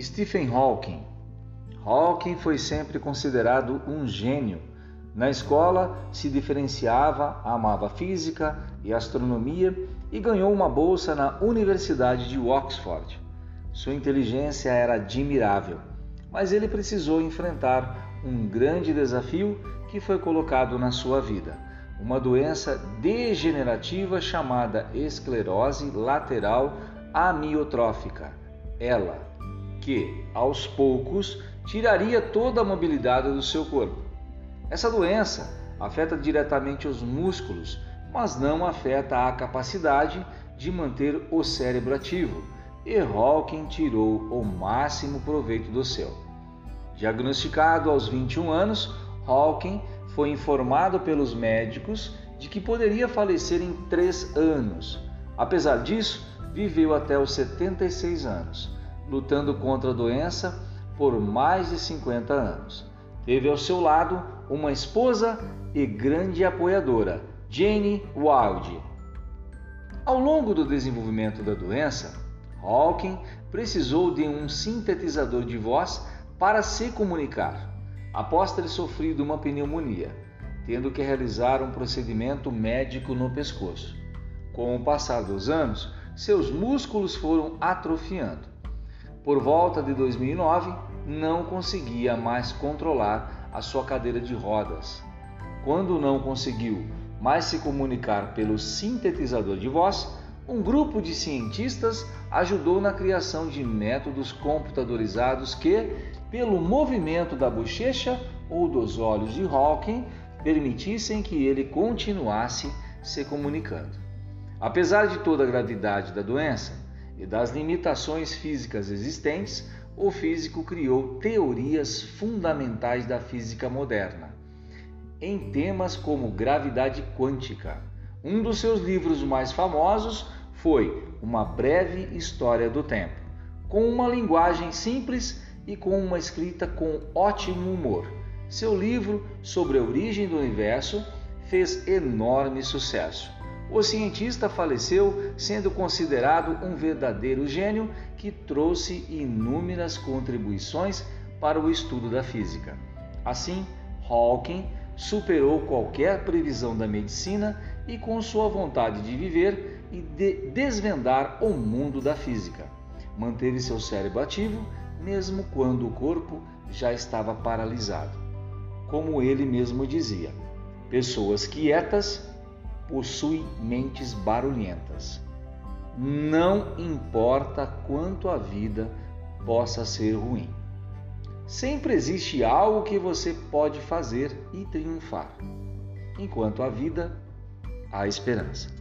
Stephen Hawking. Hawking foi sempre considerado um gênio. Na escola se diferenciava, amava física e astronomia e ganhou uma bolsa na Universidade de Oxford. Sua inteligência era admirável, mas ele precisou enfrentar um grande desafio que foi colocado na sua vida: uma doença degenerativa chamada esclerose lateral amiotrófica. Ela que, aos poucos, tiraria toda a mobilidade do seu corpo. Essa doença afeta diretamente os músculos, mas não afeta a capacidade de manter o cérebro ativo, e Hawking tirou o máximo proveito do seu. Diagnosticado aos 21 anos, Hawking foi informado pelos médicos de que poderia falecer em três anos. Apesar disso, viveu até os 76 anos lutando contra a doença por mais de 50 anos. Teve ao seu lado uma esposa e grande apoiadora, Jane Wilde. Ao longo do desenvolvimento da doença, Hawking precisou de um sintetizador de voz para se comunicar, após ter sofrido uma pneumonia, tendo que realizar um procedimento médico no pescoço. Com o passar dos anos, seus músculos foram atrofiando por volta de 2009, não conseguia mais controlar a sua cadeira de rodas. Quando não conseguiu mais se comunicar pelo sintetizador de voz, um grupo de cientistas ajudou na criação de métodos computadorizados que, pelo movimento da bochecha ou dos olhos de Hawking, permitissem que ele continuasse se comunicando. Apesar de toda a gravidade da doença, e das limitações físicas existentes, o físico criou teorias fundamentais da física moderna. Em temas como gravidade quântica, um dos seus livros mais famosos foi Uma Breve História do Tempo, com uma linguagem simples e com uma escrita com ótimo humor. Seu livro sobre a origem do universo fez enorme sucesso o cientista faleceu sendo considerado um verdadeiro gênio que trouxe inúmeras contribuições para o estudo da física. Assim, Hawking superou qualquer previsão da medicina e, com sua vontade de viver e de desvendar o mundo da física, manteve seu cérebro ativo mesmo quando o corpo já estava paralisado. Como ele mesmo dizia, pessoas quietas possui mentes barulhentas. Não importa quanto a vida possa ser ruim. Sempre existe algo que você pode fazer e triunfar. Enquanto a vida, há esperança.